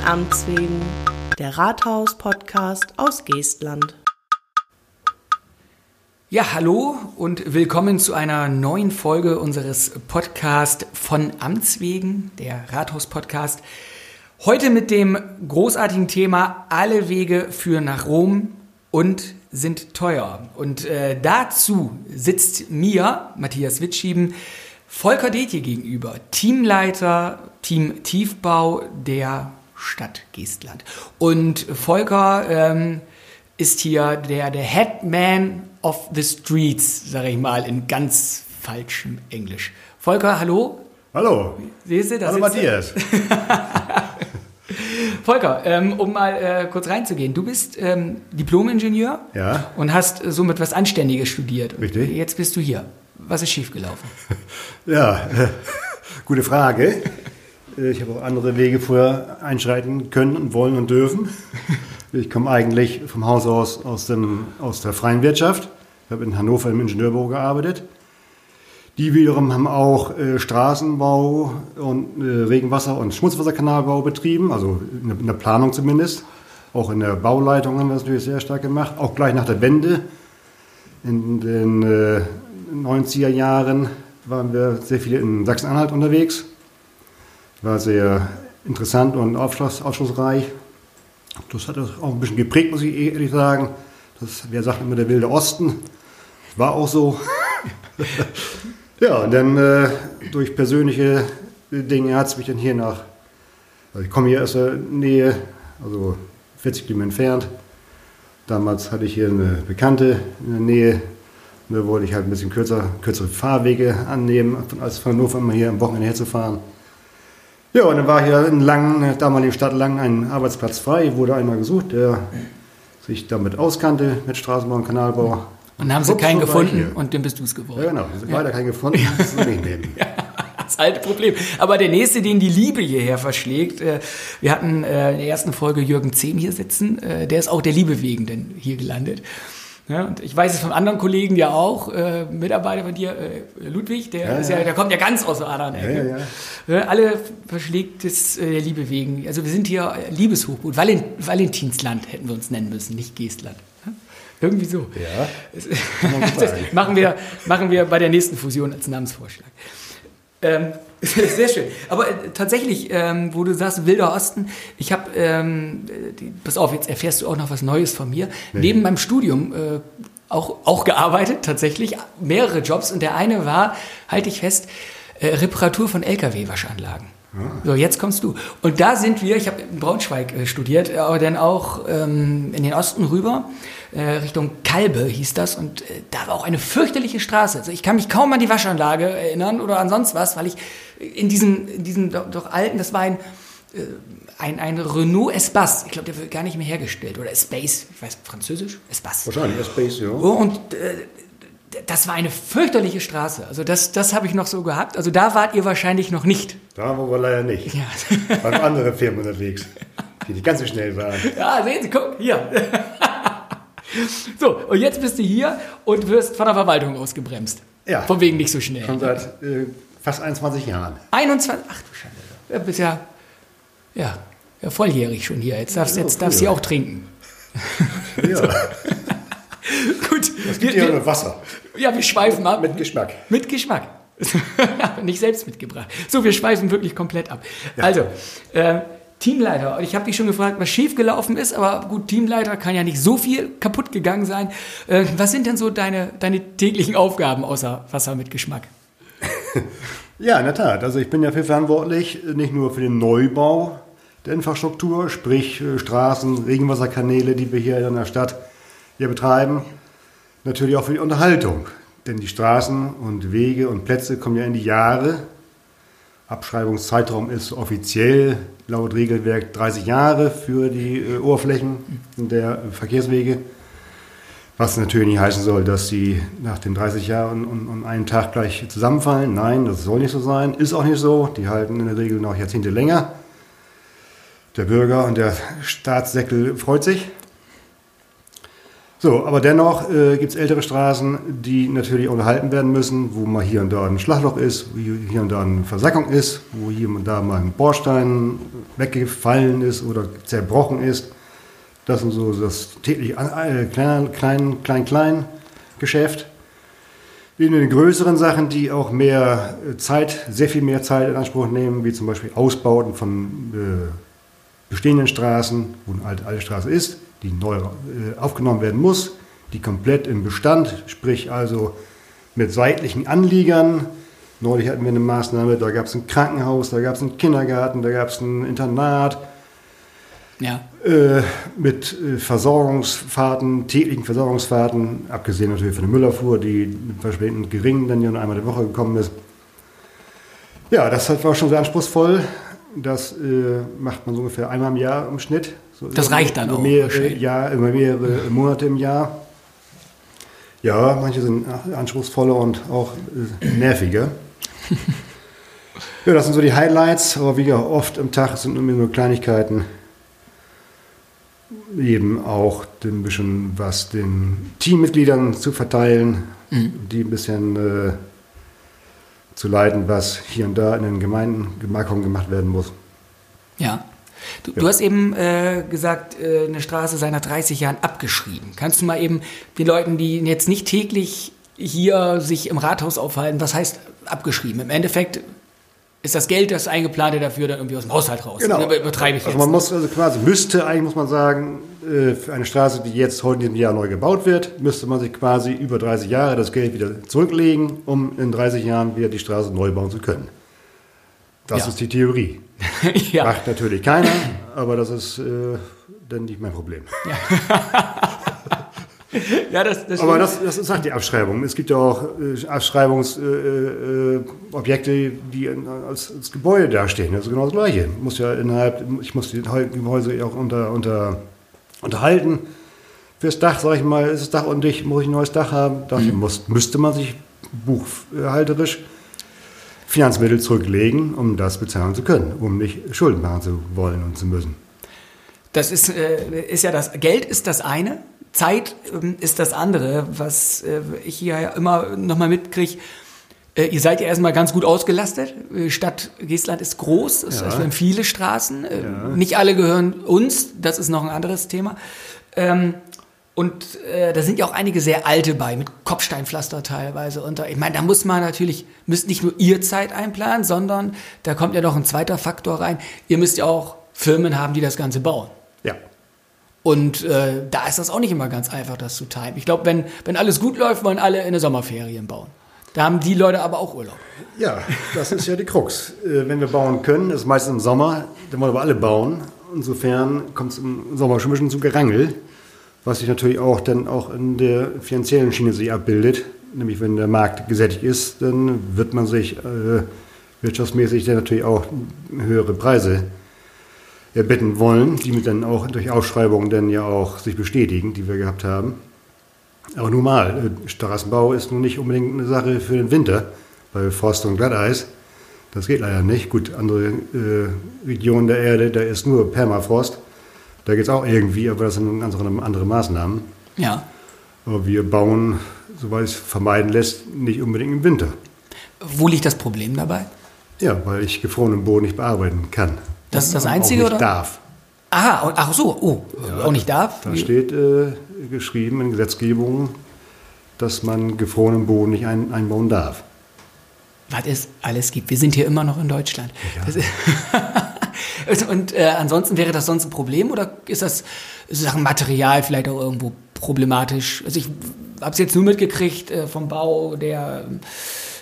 Von Amts wegen, der Rathaus-Podcast aus Geestland. Ja, hallo und willkommen zu einer neuen Folge unseres Podcasts von Amts wegen, der Rathaus-Podcast. Heute mit dem großartigen Thema Alle Wege führen nach Rom und sind teuer. Und äh, dazu sitzt mir, Matthias Witschieben, Volker Detje gegenüber, Teamleiter, Team Tiefbau der Stadt Geestland. Und Volker ähm, ist hier der, der Headman of the Streets, sage ich mal, in ganz falschem Englisch. Volker, hallo. Hallo. Siehst du, da Hallo Matthias. Volker, ähm, um mal äh, kurz reinzugehen. Du bist ähm, Diplom-Ingenieur Ja. und hast äh, somit was Anständiges studiert. Und Richtig. Jetzt bist du hier. Was ist schiefgelaufen? Ja, äh, gute Frage. Äh, Ich habe auch andere Wege vorher einschreiten können und wollen und dürfen. Ich komme eigentlich vom Haus aus aus, dem, aus der freien Wirtschaft. Ich habe in Hannover im Ingenieurbüro gearbeitet. Die wiederum haben auch äh, Straßenbau und äh, Regenwasser- und Schmutzwasserkanalbau betrieben, also in der, in der Planung zumindest. Auch in der Bauleitung haben wir das natürlich sehr stark gemacht, auch gleich nach der Wende. In den äh, 90er Jahren waren wir sehr viel in Sachsen-Anhalt unterwegs. War sehr interessant und aufschluss, aufschlussreich. Das hat uns auch ein bisschen geprägt, muss ich ehrlich sagen. Das, wir sagten immer der wilde Osten. War auch so. ja, und dann äh, durch persönliche Dinge hat es mich dann hier nach. Also ich komme hier aus der Nähe, also 40 Kilometer entfernt. Damals hatte ich hier eine Bekannte in der Nähe. Da wollte ich halt ein bisschen kürzer, kürzere Fahrwege annehmen, als von Hannover immer hier am Wochenende herzufahren. Ja, und dann war hier in Langen, in der damaligen Stadt Langen, ein Arbeitsplatz frei. Wurde einmal gesucht, der sich damit auskannte, mit Straßenbau und Kanalbau. Und dann haben sie Ups, keinen gefunden und dann bist du es geworden. Ja, genau. Leider keinen gefunden, das ist nicht nehmen. Das alte Problem. Aber der nächste, den die Liebe hierher verschlägt, äh, wir hatten äh, in der ersten Folge Jürgen Zehm hier sitzen, äh, der ist auch der Liebe wegen denn hier gelandet. Ja, und ich weiß es von anderen Kollegen ja auch, äh, Mitarbeiter von dir, äh, Ludwig, der, Ja, ist ja, ja. der kommt ja ganz aus der anderen Ecke. Ja, Ja, alle verschlägt es äh, der Liebe wegen. Also wir sind hier äh, Liebeshochgut. Valent Valentinsland hätten wir uns nennen müssen, nicht Geestland. Irgendwie so. Ja. Das machen, wir, machen wir bei der nächsten Fusion als Namensvorschlag. Ähm, sehr schön. Aber äh, tatsächlich, ähm, wo du sagst, Wilder Osten, ich habe, ähm, äh, die- pass auf, jetzt erfährst du auch noch was Neues von mir. Neben meinem Studium äh, auch, auch gearbeitet, tatsächlich, mehrere Jobs. Und der eine war, halte ich fest, äh, Reparatur von Lkw-Waschanlagen. So, jetzt kommst du. Und da sind wir, ich habe in Braunschweig äh, studiert, aber dann auch ähm, in den Osten rüber, Richtung Kalbe hieß das. Und äh, da war auch eine fürchterliche Straße. Also ich kann mich kaum an die Waschanlage erinnern oder an sonst was, weil ich in diesem, in diesem doch, doch alten, das war ein, äh, ein, ein Renault Espace. Ich glaube, der wird gar nicht mehr hergestellt. Oder Espace, ich weiß, französisch? Espace. Wahrscheinlich, Space, ja. Oh, und äh, das war eine fürchterliche Straße. Also das, das habe ich noch so gehabt. Also da wart ihr wahrscheinlich noch nicht. Da waren wir leider nicht. Ja, Waren andere Firmen unterwegs, die nicht ganz so schnell waren. ja sehen Sie, guck, hier. So, und jetzt bist du hier und wirst von der Verwaltung ausgebremst. Ja. Von wegen nicht so schnell. Schon seit äh, fast 21 Jahren. 21, ach du Schande. Du bist ja, ja, ja volljährig schon hier. Jetzt darfst du Ja, jetzt darfst auch trinken. Ja, Gut. es gibt ja nur Wasser ja, wir schweifen ab. mit Geschmack. Mit Geschmack. Nicht selbst mitgebracht. So, wir schweifen wirklich komplett ab. Also, äh, Teamleiter. Und Ich habe dich schon gefragt, was schiefgelaufen ist, aber gut, Teamleiter kann ja nicht so viel kaputt gegangen sein. Äh, was sind denn so deine, deine täglichen Aufgaben außer Wasser mit Geschmack? Ja, in der Tat. Also ich bin ja für verantwortlich, nicht nur für den Neubau der Infrastruktur, sprich äh, Straßen, Regenwasserkanäle, die wir hier in der Stadt hier betreiben, natürlich auch für die Unterhaltung. Denn die Straßen und Wege und Plätze kommen ja in die Jahre. Abschreibungszeitraum ist offiziell laut Regelwerk 30 Jahre für die äh, Oberflächen der Verkehrswege. Was natürlich nicht heißen soll, dass sie nach den 30 Jahren und, und einem Tag gleich zusammenfallen. Nein, das soll nicht so sein. Ist auch nicht so. Die halten in der Regel noch Jahrzehnte länger. Der Bürger und der Staatssäckel freut sich. So, aber dennoch äh, gibt es ältere Straßen, die natürlich unterhalten werden müssen, wo mal hier und da ein Schlagloch ist, wo hier und da eine Versackung ist, wo hier und da mal ein Bordstein weggefallen ist oder zerbrochen ist. Das ist so das tägliche äh, klein, klein, klein, klein Geschäft. In den größeren Sachen, die auch mehr äh, Zeit, sehr viel mehr Zeit in Anspruch nehmen, wie zum Beispiel Ausbauten von äh, bestehenden Straßen, wo eine alte, alte Straße ist, die neu äh, aufgenommen werden muss, die komplett im Bestand, sprich also mit seitlichen Anliegern. Neulich hatten wir eine Maßnahme, da gab es ein Krankenhaus, da gab es einen Kindergarten, da gab es ein Internat. Ja. Äh, mit äh, Versorgungsfahrten, täglichen Versorgungsfahrten, abgesehen natürlich von der Müllerfuhr, die verschwindend gering dann ja nur einmal die Woche gekommen ist. Ja, das war schon sehr anspruchsvoll. Das äh, macht man so ungefähr einmal im Jahr im Schnitt. So das reicht dann auch. Mehrere, ja, immer mehrere Monate im Jahr. Ja, manche sind anspruchsvoller und auch äh, nerviger. ja, das sind so die Highlights, aber wie oft im Tag sind nur Kleinigkeiten. Eben auch ein bisschen was den Teammitgliedern zu verteilen, mhm. die ein bisschen äh, zu leiten, was hier und da in den Gemeinden Gemarkungen gemacht werden muss. Ja. Du, ja. du hast eben äh, gesagt, äh, eine Straße sei nach 30 Jahren abgeschrieben. Kannst du mal eben den Leuten, die jetzt nicht täglich hier sich im Rathaus aufhalten, was heißt abgeschrieben? Im Endeffekt ist das Geld, das eingeplant dafür, dann irgendwie aus dem Haushalt raus. Genau. Übertreibe ich also jetzt. Also man muss also quasi, müsste eigentlich, muss man sagen, äh, für eine Straße, die jetzt heute in diesem Jahr neu gebaut wird, müsste man sich quasi über 30 Jahre das Geld wieder zurücklegen, um in 30 Jahren wieder die Straße neu bauen zu können. Das ja. ist die Theorie. ja. Macht natürlich keiner, aber das ist äh, dann nicht mein Problem. Ja. ja, das, das Aber das, das ist halt die Abschreibung. Es gibt ja auch äh, Abschreibungsobjekte, äh, äh, die als, als, Gebäude dastehen. Das ist genau das Gleiche. Ich muss ja innerhalb, ich muss die Häuser auch unter, unter, unterhalten. Fürs Dach, sage ich mal, ist das Dach undicht, muss ich ein neues Dach haben. Dafür mhm. muss, müsste man sich buchhalterisch Finanzmittel zurücklegen, um das bezahlen zu können, um nicht Schulden machen zu wollen und zu müssen. Das ist, äh, ist ja das, Geld ist das eine, Zeit ähm, ist das andere, was äh, ich hier ja immer nochmal mitkriege. Äh, ihr seid ja erstmal ganz gut ausgelastet. Äh, Stadt Geestland ist groß, es ja. haben viele Straßen. Ja. Nicht alle gehören uns, das ist noch ein anderes Thema. Ähm, und da sind ja auch einige sehr alte bei, mit Kopfsteinpflaster teilweise. Da, ich meine, da muss man natürlich, müsst nicht nur ihr Zeit einplanen, sondern da kommt ja noch ein zweiter Faktor rein. Ihr müsst ja auch Firmen haben, die das Ganze bauen. Ja. Und äh, da ist das auch nicht immer ganz einfach, das zu timen. Ich glaube, wenn, wenn alles gut läuft, wollen alle in der Sommerferien bauen. Da haben die Leute aber auch Urlaub. Ja, das ist ja die Krux. Äh, wenn wir bauen können, ist meistens im Sommer, dann wollen wir alle bauen. Insofern kommt es im Sommer schon ein bisschen zu Gerangel, was sich natürlich auch dann auch in der finanziellen Schiene sich abbildet. Nämlich wenn der Markt gesättigt ist, dann wird man sich äh, wirtschaftsmäßig dann natürlich auch höhere Preise erbitten wollen, die mit dann auch durch Ausschreibungen dann ja auch sich bestätigen, die wir gehabt haben. Aber nun mal, äh, Straßenbau ist nun nicht unbedingt eine Sache für den Winter bei Frost und Glatteis. Das geht leider nicht. Gut, andere äh, Regionen der Erde, da ist nur Permafrost. Da geht es auch irgendwie, aber das sind andere, andere Maßnahmen. Ja. Aber wir bauen, soweit es vermeiden lässt, nicht unbedingt im Winter. Wo liegt das Problem dabei? Ja, weil ich gefrorenen Boden nicht bearbeiten kann. Das ist das Einzige, auch nicht oder? darf. Aha, ach so, oh, ja, auch nicht darf? Da steht äh, geschrieben in Gesetzgebung, dass man gefrorenen Boden nicht ein, einbauen darf. Was es alles gibt. Wir sind hier immer noch in Deutschland. Ja. und äh, ansonsten wäre das sonst ein Problem oder ist das Sachen Material vielleicht auch irgendwo problematisch? Also ich habe es jetzt nur mitgekriegt äh, vom Bau der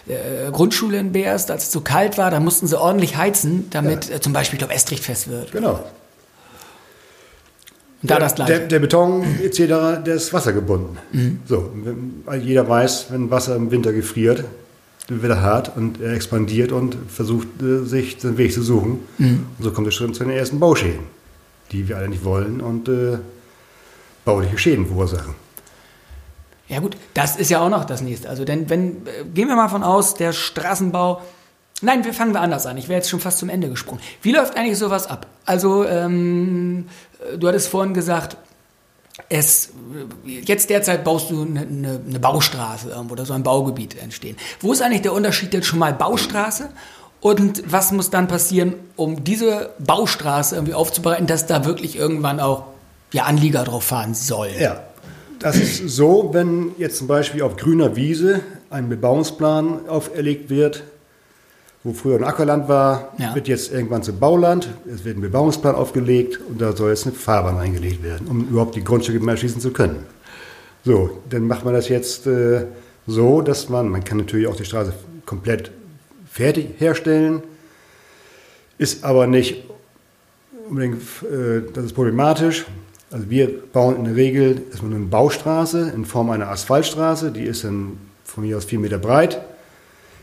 äh, Grundschule in Beerst, als es so kalt war, da mussten sie ordentlich heizen, damit ja. äh, zum Beispiel, ich glaube, Estrich fest wird. Genau. Und da der, das gleiche. Der, der, Beton etc., der ist wassergebunden. Mhm. So, jeder weiß, wenn Wasser im Winter gefriert, wird er hart und er expandiert und versucht, äh, sich den Weg zu suchen. Mhm. Und so kommt es schon zu den ersten Bauschäden, die wir alle nicht wollen und äh, bauliche Schäden verursachen. Ja gut, das ist ja auch noch das nächste. Also denn wenn äh, gehen wir mal von aus, der Straßenbau. Nein, wir fangen wir anders an. Ich wäre jetzt schon fast zum Ende gesprungen. Wie läuft eigentlich sowas ab? Also ähm, du hattest vorhin gesagt, es jetzt derzeit baust du eine, eine, eine Baustraße irgendwo oder so ein Baugebiet entstehen. Wo ist eigentlich der Unterschied jetzt schon mal Baustraße und was muss dann passieren, um diese Baustraße irgendwie aufzubereiten, dass da wirklich irgendwann auch ja, Anlieger drauf fahren sollen? Ja, das ist so, wenn jetzt zum Beispiel auf grüner Wiese ein Bebauungsplan auferlegt wird, wo früher ein Ackerland war, Ja. wird jetzt irgendwann zum Bauland. Es wird ein Bebauungsplan aufgelegt und da soll jetzt eine Fahrbahn eingelegt werden, um überhaupt die Grundstücke mehr schließen zu können. So, dann macht man das jetzt äh, so, dass man, man kann natürlich auch die Straße komplett fertig herstellen, ist aber nicht unbedingt, äh, das ist problematisch. Also wir bauen in der Regel erstmal eine Baustraße in Form einer Asphaltstraße, die ist dann von mir aus vier Meter breit,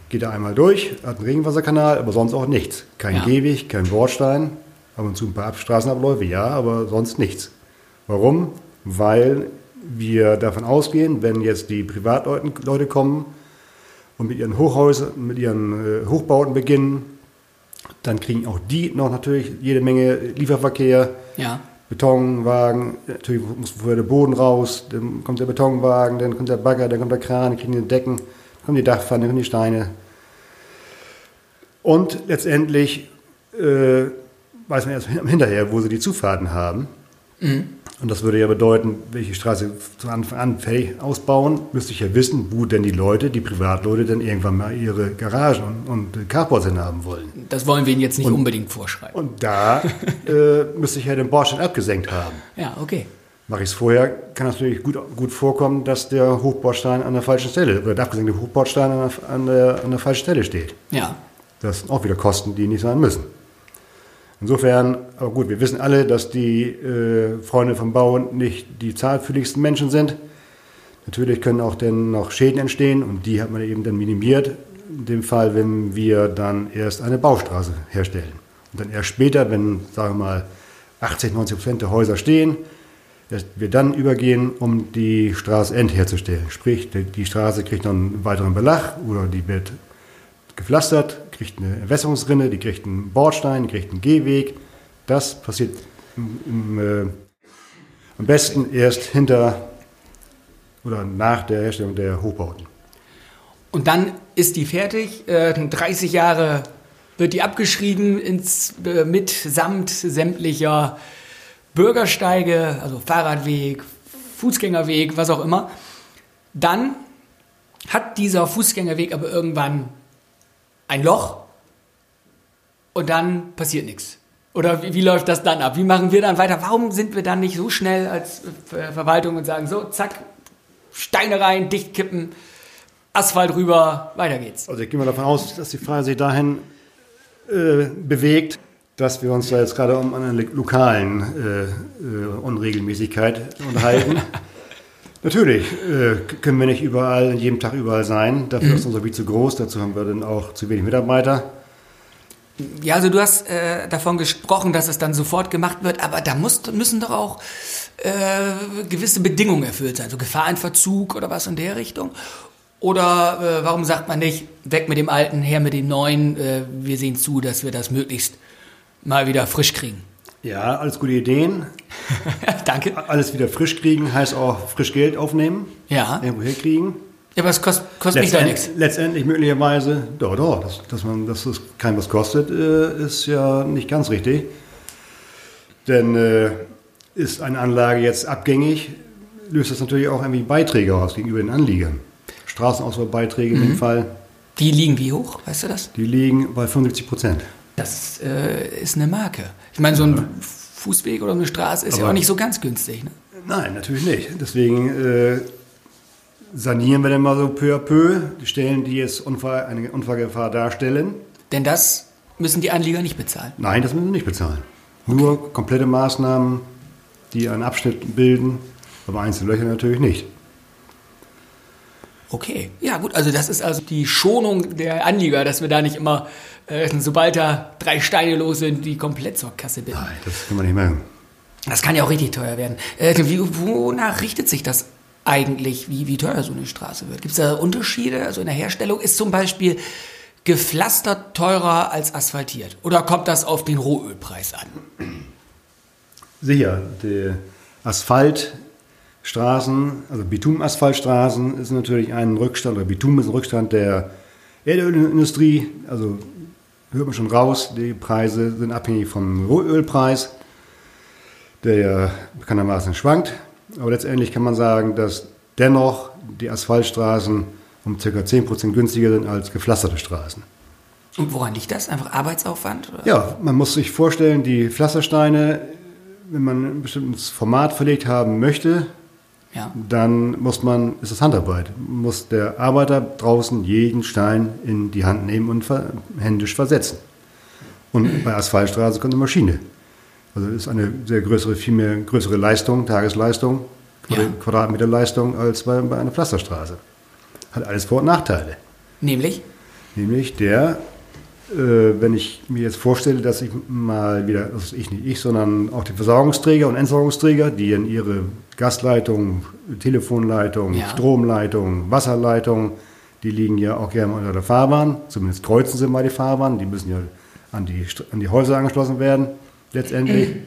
geht da einmal durch, hat einen Regenwasserkanal, aber sonst auch nichts. Kein Ja. Gehweg, kein Bordstein, ab und zu ein paar Ab- Straßenabläufe, ja, aber sonst nichts. Warum? Weil wir davon ausgehen, wenn jetzt die Privatleute Leute kommen und mit ihren Hochhäusern, mit ihren äh, Hochbauten beginnen, dann kriegen auch die noch natürlich jede Menge Lieferverkehr, Ja. Betonwagen, natürlich muss vorher der Boden raus, dann kommt der Betonwagen, dann kommt der Bagger, dann kommt der Kran, dann kriegen die Decken, dann kommen die Dachpfannen, dann kommen die Steine. Und letztendlich äh, weiß man erst hinterher, wo sie die Zufahrten haben. Und das würde ja bedeuten, welche Straße von Anfang an fertig ausbauen, müsste ich ja wissen, wo denn die Leute, die Privatleute, dann irgendwann mal ihre Garagen und, und Carports hin haben wollen. Das wollen wir Ihnen jetzt nicht unbedingt vorschreiben. Und da äh, müsste ich ja den Bordstein abgesenkt haben. Ja, okay. Mache ich es vorher, kann es natürlich gut, gut vorkommen, dass der Hochbordstein an der falschen Stelle oder der abgesenkte Hochbordstein an der, an der, an der falschen Stelle steht. Ja. Das sind auch wieder Kosten, die nicht sein müssen. Insofern, aber gut, wir wissen alle, dass die äh, Freunde vom Bau nicht die zahlfühligsten Menschen sind. Natürlich können auch dann noch Schäden entstehen und die hat man eben dann minimiert. In dem Fall, wenn wir dann erst eine Baustraße herstellen. Und dann erst später, wenn, sagen wir mal, 80, 90 Prozent der Häuser stehen, wir dann übergehen, um die Straße endherzustellen. Sprich, die, Straße kriegt noch einen weiteren Belag oder die wird gepflastert, kriegt eine Entwässerungsrinne, die kriegt einen Bordstein, die kriegt einen Gehweg. Das passiert im, im, äh, am besten erst hinter oder nach der Herstellung der Hochbauten. Und dann ist die fertig. Äh, 30 Jahre wird die abgeschrieben ins, äh, mitsamt sämtlicher Bürgersteige, also Fahrradweg, Fußgängerweg, was auch immer. Dann hat dieser Fußgängerweg aber irgendwann ein Loch und dann passiert nichts. Oder wie, wie läuft das dann ab? Wie machen wir dann weiter? Warum sind wir dann nicht so schnell als äh, Verwaltung und sagen, so, zack, Steine rein, dicht kippen, Asphalt rüber, weiter geht's. Also ich gehe mal davon aus, dass die Frage sich dahin äh, bewegt, dass wir uns da jetzt gerade um eine lo- lokalen äh, äh, Unregelmäßigkeit unterhalten. Natürlich äh, können wir nicht überall, jeden Tag überall sein. Dafür ist unser Gebiet zu groß. Dazu haben wir dann auch zu wenig Mitarbeiter. Ja, also du hast äh, davon gesprochen, dass es dann sofort gemacht wird, aber da muss, müssen doch auch äh, gewisse Bedingungen erfüllt sein, so Gefahrenverzug oder was in der Richtung. Oder äh, warum sagt man nicht, weg mit dem Alten, her mit dem Neuen, äh, wir sehen zu, dass wir das möglichst mal wieder frisch kriegen. Ja, alles gute Ideen. Danke. Alles wieder frisch kriegen heißt auch frisch Geld aufnehmen, Ja, irgendwo herkriegen. ja aber es kostet, kostet mich doch nichts. Letztend, letztendlich möglicherweise, doch, doch, dass, dass, man, dass es kein was kostet, äh, ist ja nicht ganz richtig. Denn äh, ist eine Anlage jetzt abgängig, löst das natürlich auch irgendwie Beiträge aus gegenüber den Anliegern. Straßenausbaubeiträge in dem Fall, Die liegen wie hoch, weißt du das? die liegen bei 75 Prozent. Das äh, ist eine Marke. Ich meine, so ein Fußweg oder eine Straße ist ja Aber- auch nicht so ganz günstig. Ne? Nein, natürlich nicht. Deswegen äh, sanieren wir dann mal so peu à peu die Stellen, die jetzt Unfall, eine Unfallgefahr darstellen. Denn das müssen die Anlieger nicht bezahlen. Nein, das müssen wir nicht bezahlen. Nur komplette Maßnahmen, die einen Abschnitt bilden, aber einzelne Löcher natürlich nicht. Okay, ja gut, also das ist also die Schonung der Anlieger, dass wir da nicht immer, äh, sobald da drei Steine los sind, die komplett zur Kasse binden. Nein, das kann man nicht machen. Das kann ja auch richtig teuer werden. Äh, wie, wonach richtet sich das eigentlich, wie, wie teuer so eine Straße wird? Gibt es da Unterschiede? Also in der Herstellung ist zum Beispiel gepflastert teurer als asphaltiert? Oder kommt das auf den Rohölpreis an? Sicher, der Asphalt Straßen, also Bitumenasphaltstraßen, ist natürlich ein Rückstand, oder Bitum ist ein Rückstand der Erdölindustrie. Also hört man schon raus, die Preise sind abhängig vom Rohölpreis, der ja bekanntermaßen schwankt. Aber letztendlich kann man sagen, dass dennoch die Asphaltstraßen um ca. 10% günstiger sind als gepflasterte Straßen. Und woran liegt das? Einfach Arbeitsaufwand? Oder? Ja, man muss sich vorstellen, die Pflastersteine, wenn man ein bestimmtes Format verlegt haben möchte, Ja. dann muss man, ist das Handarbeit, muss der Arbeiter draußen jeden Stein in die Hand nehmen und ver, händisch versetzen. Und bei Asphaltstraße kommt eine Maschine. Also ist eine sehr größere, viel mehr größere Leistung, Tagesleistung, Ja. Quadratmeterleistung als bei, bei einer Pflasterstraße. Hat alles Vor- und Nachteile. Nämlich? Nämlich der, wenn ich mir jetzt vorstelle, dass ich mal wieder, also ich nicht ich, sondern auch die Versorgungsträger und Entsorgungsträger, die in ihre Gasleitung, Telefonleitung, Ja. Stromleitung, Wasserleitung, die liegen ja auch gerne unter der Fahrbahn, zumindest kreuzen sie mal die Fahrbahn, die müssen ja an die, an die Häuser angeschlossen werden, letztendlich.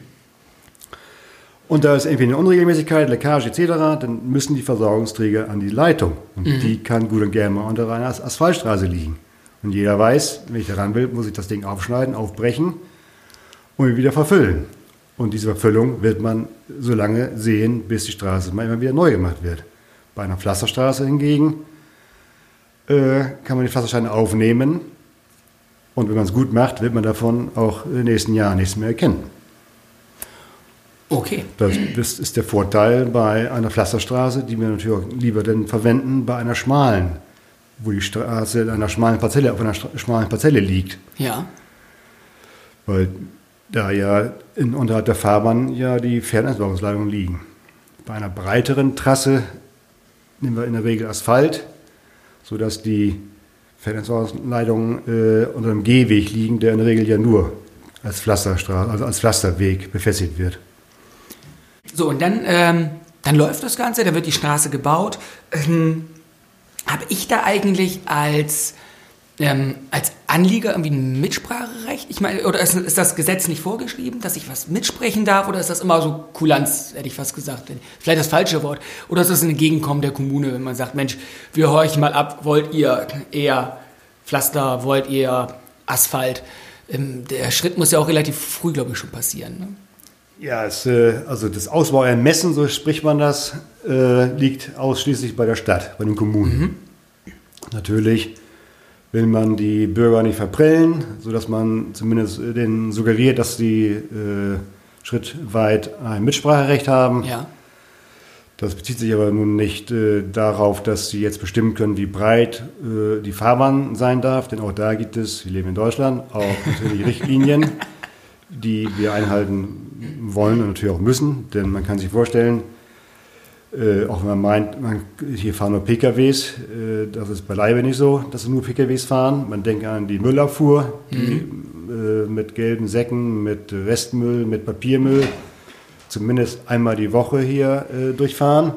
Und da ist irgendwie eine Unregelmäßigkeit, Leckage etc., dann müssen die Versorgungsträger an die Leitung. Und die kann gut und gerne mal unter einer As- Asphaltstraße liegen. Und jeder weiß, wenn ich da ran will, muss ich das Ding aufschneiden, aufbrechen und wieder verfüllen. Und diese Verfüllung wird man so lange sehen, bis die Straße mal immer wieder neu gemacht wird. Bei einer Pflasterstraße hingegen äh, kann man die Pflastersteine aufnehmen und wenn man es gut macht, wird man davon auch in den nächsten Jahren nichts mehr erkennen. Okay. Das, das ist der Vorteil bei einer Pflasterstraße, die wir natürlich auch lieber denn verwenden bei einer schmalen, wo die Straße in einer schmalen Parzelle auf einer schmalen Parzelle liegt. Ja. Weil da ja in, unterhalb der Fahrbahn ja die Fernentsorgungsleitungen liegen. Bei einer breiteren Trasse nehmen wir in der Regel Asphalt, sodass die Fernentsorgungsleitungen äh, unter dem Gehweg liegen, der in der Regel ja nur als Pflasterstraße, also als Pflasterweg befestigt wird. So, und dann, ähm, dann läuft das Ganze, da wird die Straße gebaut. Ähm, Habe ich da eigentlich als, ähm, als Anlieger irgendwie ein Mitspracherecht? Ich meine, oder ist, ist das Gesetz nicht vorgeschrieben, dass ich was mitsprechen darf? Oder ist das immer so Kulanz, hätte ich fast gesagt? Vielleicht das falsche Wort. Oder ist das ein Entgegenkommen der Kommune, wenn man sagt, Mensch, wir horchen mal ab, wollt ihr eher Pflaster, wollt ihr Asphalt? Ähm, der Schritt muss ja auch relativ früh, glaube ich, schon passieren. Ne? Ja, es, äh, also das Ausbauermessen, so spricht man das, äh, liegt ausschließlich bei der Stadt, bei den Kommunen. Natürlich will man die Bürger nicht verprellen, sodass man zumindest äh, denen suggeriert, dass sie äh, schrittweit ein Mitspracherecht haben. Ja. Das bezieht sich aber nun nicht äh, darauf, dass sie jetzt bestimmen können, wie breit äh, die Fahrbahn sein darf, denn auch da gibt es, wir leben in Deutschland, auch natürlich Richtlinien, die wir einhalten wollen und natürlich auch müssen, denn man kann sich vorstellen, äh, auch wenn man meint, man, hier fahren nur PKWs, äh, das ist beileibe nicht so, dass nur PKWs fahren. Man denkt an die Müllabfuhr, die äh, mit gelben Säcken, mit Restmüll, mit Papiermüll zumindest einmal die Woche hier äh, durchfahren.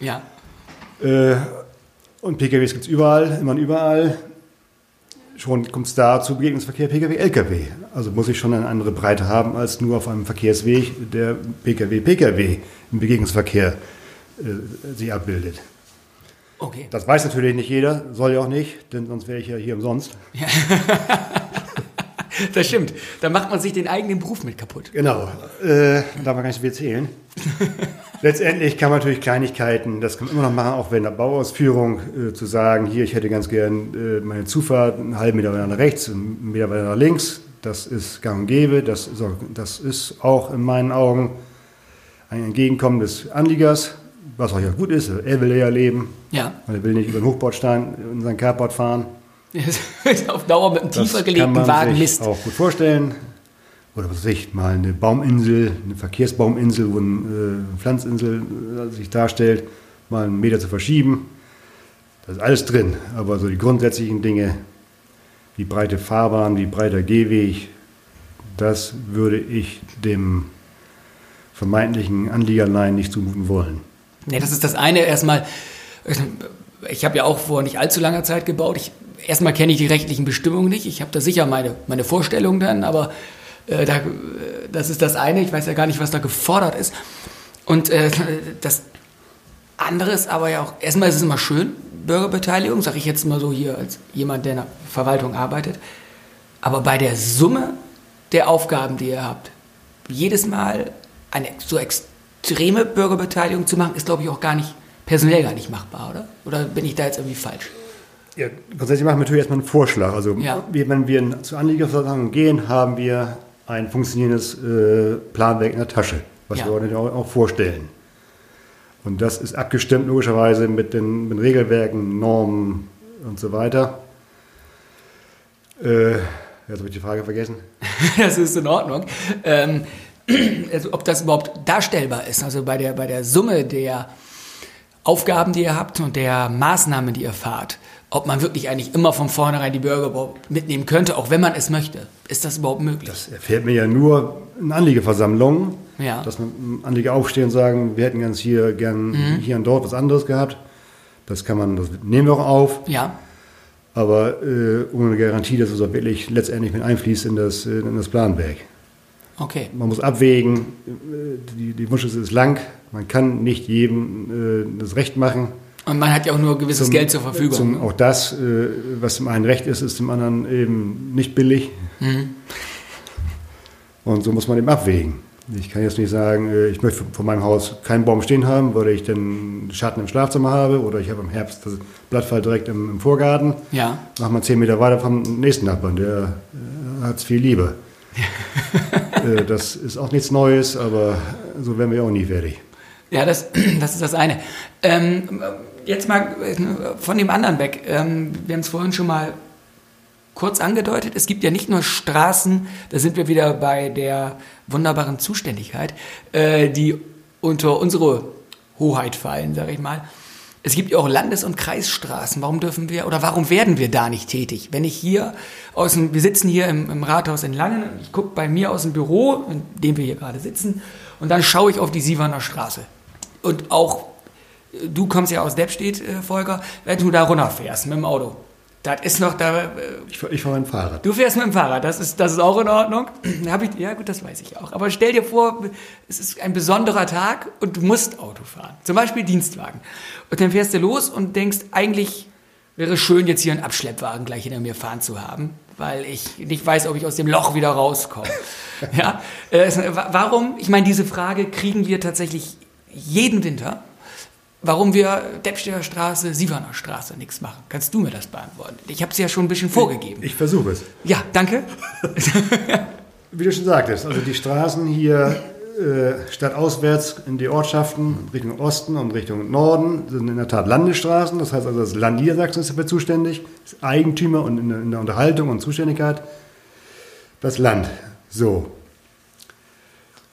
Ja. Äh, und PKWs gibt es überall, immer und überall. Schon kommt es da zu Begegnungsverkehr Pkw-Lkw. Also muss ich schon eine andere Breite haben als nur auf einem Verkehrsweg, der Pkw-Pkw im Begegnungsverkehr äh, sich abbildet. Okay. Das weiß natürlich nicht jeder, soll ja auch nicht, denn sonst wäre ich ja hier umsonst. Das stimmt. Da macht man sich den eigenen Beruf mit kaputt. Genau, äh, darf man gar nicht so viel erzählen. Letztendlich kann man natürlich Kleinigkeiten, das kann man immer noch machen, auch wenn der Bauausführung, äh, zu sagen, hier, ich hätte ganz gern äh, meine Zufahrt einen halben Meter weiter nach rechts, einen Meter weiter nach links. Das ist gang und gäbe, das ist auch, das ist auch in meinen Augen ein Entgegenkommen des Anliegers, was auch ja gut ist. Er will ja leben, Ja. weil er will nicht über den Hochbordstein in sein Carport fahren. Auf Dauer mit einem tiefer Das kann gelegten man Wagen sich Mist. auch gut vorstellen. Oder was weiß ich, mal eine Bauminsel, eine Verkehrsbauminsel, wo eine äh, Pflanzinsel äh, sich darstellt, mal einen Meter zu verschieben. Das ist alles drin. Aber so die grundsätzlichen Dinge, wie breite Fahrbahn, wie breiter Gehweg, das würde ich dem vermeintlichen Anliegerlein nicht zumuten wollen. Nee, das ist das eine. Erstmal, ich habe ja auch vor nicht allzu langer Zeit gebaut. Ich, erstmal kenne ich die rechtlichen Bestimmungen nicht. Ich habe da sicher meine, meine Vorstellungen dann, aber äh, da, das ist das eine. Ich weiß ja gar nicht, was da gefordert ist. Und äh, das andere ist aber ja auch, erstmal ist es immer schön, Bürgerbeteiligung, sage ich jetzt mal so hier als jemand, der in der Verwaltung arbeitet. Aber bei der Summe der Aufgaben, die ihr habt, jedes Mal eine so extreme Bürgerbeteiligung zu machen, ist, glaube ich, auch gar nicht personell gar nicht machbar, oder? Oder bin ich da jetzt irgendwie falsch? Ja, grundsätzlich machen wir natürlich erstmal einen Vorschlag. Also Ja. wenn wir zu Anliegerversammlungen gehen, haben wir ein funktionierendes äh, Planwerk in der Tasche, was Ja. wir heute auch, auch vorstellen. Und das ist abgestimmt logischerweise mit den, mit Regelwerken, Normen und so weiter. Äh, jetzt habe ich die Frage vergessen. das ist in Ordnung. Ähm, also ob das überhaupt darstellbar ist, also bei der, bei der Summe der Aufgaben, die ihr habt und der Maßnahmen, die ihr fahrt, ob man wirklich eigentlich immer von vornherein die Bürger mitnehmen könnte, auch wenn man es möchte. Ist das überhaupt möglich? Das erfährt mir ja nur in Anliegerversammlungen, Ja. dass man Anlieger aufstehen und sagen, wir hätten ganz hier gern Mhm. hier und dort was anderes gehabt. Das kann man, das nehmen wir auch auf. ja, Aber äh, ohne Garantie, dass es auch wirklich letztendlich mit einfließt in das, äh, in das Planwerk. okay. Man muss abwägen, äh, die, die Wunschliste ist lang, man kann nicht jedem äh, das Recht machen. Und man hat ja auch nur gewisses Zum- Geld zur Verfügung. Zum, auch das, äh, was dem einen recht ist, ist dem anderen eben nicht billig. Mhm. Und so muss man eben abwägen. Ich kann jetzt nicht sagen, äh, ich möchte vor meinem Haus keinen Baum stehen haben, weil ich den Schatten im Schlafzimmer habe oder ich habe im Herbst das Blattfall direkt im, im Vorgarten. ja. Mach mal zehn Meter weiter vom nächsten Nachbarn, der hat es viel lieber. äh, das ist auch nichts Neues, aber so werden wir auch nie fertig. Ja, das, das ist das eine. Ähm, jetzt mal äh, von dem anderen weg. Ähm, wir haben es vorhin schon mal kurz angedeutet. Es gibt ja nicht nur Straßen, da sind wir wieder bei der wunderbaren Zuständigkeit, äh, die unter unsere Hoheit fallen, sage ich mal. Es gibt ja auch Landes- und Kreisstraßen. Warum dürfen wir oder warum werden wir da nicht tätig? Wenn ich hier aus dem, wir sitzen hier im, im Rathaus in Langen, ich gucke bei mir aus dem Büro, in dem wir hier gerade sitzen, und dann schaue ich auf die Sieverner Straße. Und auch, äh, du kommst ja aus Deppstedt, äh, Volker, wenn du da runterfährst mit dem Auto. Das ist noch da, äh, Ich, ich fahre ein Fahrrad. Du fährst mit dem Fahrrad, das ist, das ist auch in Ordnung. Hab ich, ja, gut, das weiß ich auch. Aber stell dir vor, es ist ein besonderer Tag und du musst Auto fahren. Zum Beispiel Dienstwagen. Und dann fährst du los und denkst, eigentlich wäre es schön, jetzt hier einen Abschleppwagen gleich hinter mir fahren zu haben, weil ich nicht weiß, ob ich aus dem Loch wieder rauskomme. ja? Äh, warum? Ich meine, diese Frage kriegen wir tatsächlich jeden Winter. Warum wir Deppstädter Straße, Sieverner Straße nichts machen. Kannst du mir das beantworten? Ich habe es ja schon ein bisschen vorgegeben. Ich versuche es. Ja, danke. Wie du schon sagtest, also die Straßen hier äh, stadtauswärts in die Ortschaften Richtung Osten und Richtung Norden sind in der Tat Landesstraßen. Das heißt also, das Land Niedersachsen ist dafür zuständig, ist Eigentümer und in der, in der Unterhaltung und Zuständigkeit das Land. So.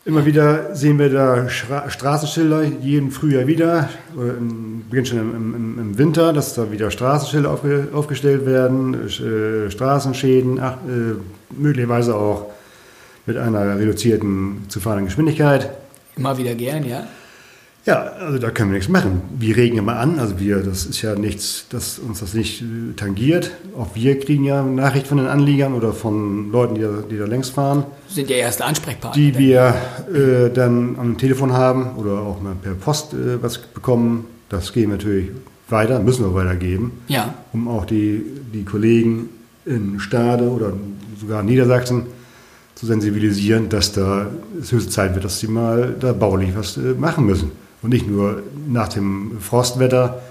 Immer wieder sehen wir da Stra Straßenschilder, jeden Frühjahr wieder, im, beginnt schon im, im, im Winter, dass da wieder Straßenschilder aufge, aufgestellt werden, äh, Straßenschäden, ach, äh, möglicherweise auch mit einer reduzierten zu fahrenden Geschwindigkeit. Immer wieder gern, ja. Ja, also da können wir nichts machen. Wir regen immer an, also wir, das ist ja nichts, dass uns das nicht äh, tangiert. Auch wir kriegen ja Nachricht von den Anliegern oder von Leuten, die da, die da längs fahren, Sind ja erste Ansprechpartner. die wir äh, dann am Telefon haben oder auch mal per Post äh, was bekommen. Das gehen wir natürlich weiter, müssen wir weitergeben, ja. um auch die, die Kollegen in Stade oder sogar in Niedersachsen zu sensibilisieren, dass da es höchste Zeit wird, dass sie mal da baulich was äh, machen müssen. Und nicht nur nach dem Frostwetter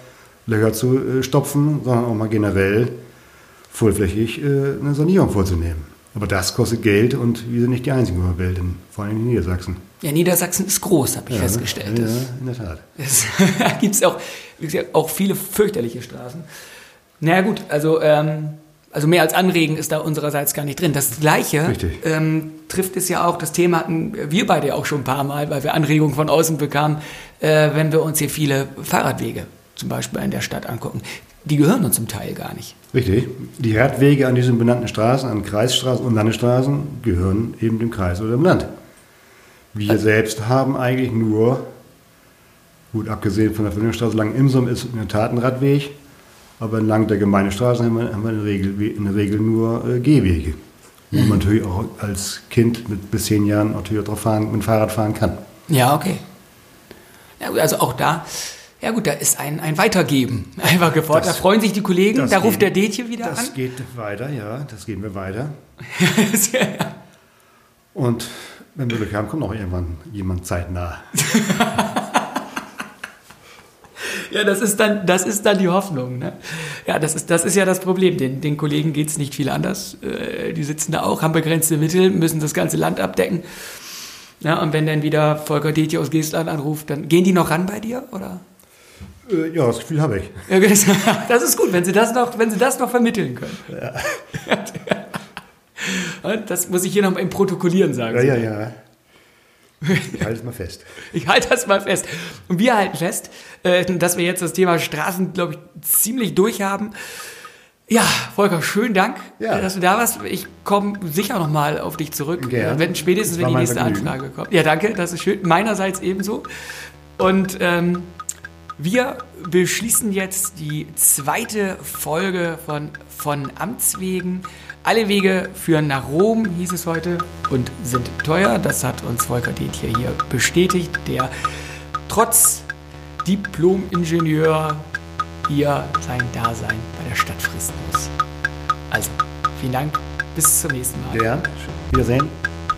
Löcher zu äh, stopfen, sondern auch mal generell vollflächig äh, eine Sanierung vorzunehmen. Aber das kostet Geld und wir sind nicht die Einzigen Welt, in, vor allem in Niedersachsen. Ja, Niedersachsen ist groß, habe ich festgestellt. Ja, in der Tat. es gibt es auch, wie gesagt, auch viele fürchterliche Straßen. Naja gut, also, ähm, also mehr als Anregen ist da unsererseits gar nicht drin. Das Gleiche Richtig. ähm, trifft es ja auch, das Thema hatten wir beide auch schon ein paar Mal, weil wir Anregungen von außen bekamen, äh, wenn wir uns hier viele Fahrradwege zum Beispiel in der Stadt angucken. Die gehören uns zum Teil gar nicht. Richtig. Die Radwege an diesen benannten Straßen, an Kreisstraßen und Landesstraßen, gehören eben dem Kreis oder dem Land. Wir selbst haben eigentlich nur, gut abgesehen von der Verbindungsstraße lang Imsum ist in der Tat ein Radweg, aber entlang der Gemeindestraßen haben wir, haben wir in, der Regel, in der Regel nur äh, Gehwege. Wo man natürlich auch als Kind mit bis zehn Jahren natürlich auch drauf fahren, mit dem Fahrrad fahren kann. Ja, okay. Ja, also auch da, Ja gut, da ist ein, ein Weitergeben einfach gefordert. Das- da freuen sich die Kollegen, das da ruft der geht- Detje wieder Das an. geht weiter, ja, das geben wir weiter. Und wenn wir Glück haben, kommt noch irgendwann jemand zeitnah. Ja, das ist dann, das ist dann die Hoffnung. Ne? Ja, das ist, das ist ja das Problem. Den, den Kollegen geht es nicht viel anders. Äh, die sitzen da auch, haben begrenzte Mittel, müssen das ganze Land abdecken. Ja, und wenn dann wieder Volker Detje aus Geestland anruft, dann gehen die noch ran bei dir? Oder? Äh, ja, das Gefühl habe ich. Ja, das- ist gut, wenn Sie das noch, wenn Sie das noch vermitteln können. Und Das muss ich hier noch mal im Protokollieren sagen. Ja, ja, ja. Ich halte es mal fest. Ich halte das mal fest. Und wir halten fest, äh, dass wir jetzt das Thema Straßen, glaube ich, ziemlich durch haben. Ja, Volker, schönen Dank, Ja. äh, dass du da warst. Ich komme sicher noch mal auf dich zurück, Gern. äh, wenn spätestens wenn die nächste Vergnügen. Anfrage kommt. Ja, danke, das ist schön. Meinerseits ebenso. Und ähm, wir beschließen jetzt die zweite Folge von von Amts wegen. Alle Wege führen nach Rom, hieß es heute, und sind teuer. Das hat uns Volker Detje hier bestätigt, der trotz Diplom-Ingenieur hier sein Dasein bei der Stadt fristen muss. Also, vielen Dank, bis zum nächsten Mal. Gern. Wiedersehen.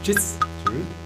Tschüss. Tschüss.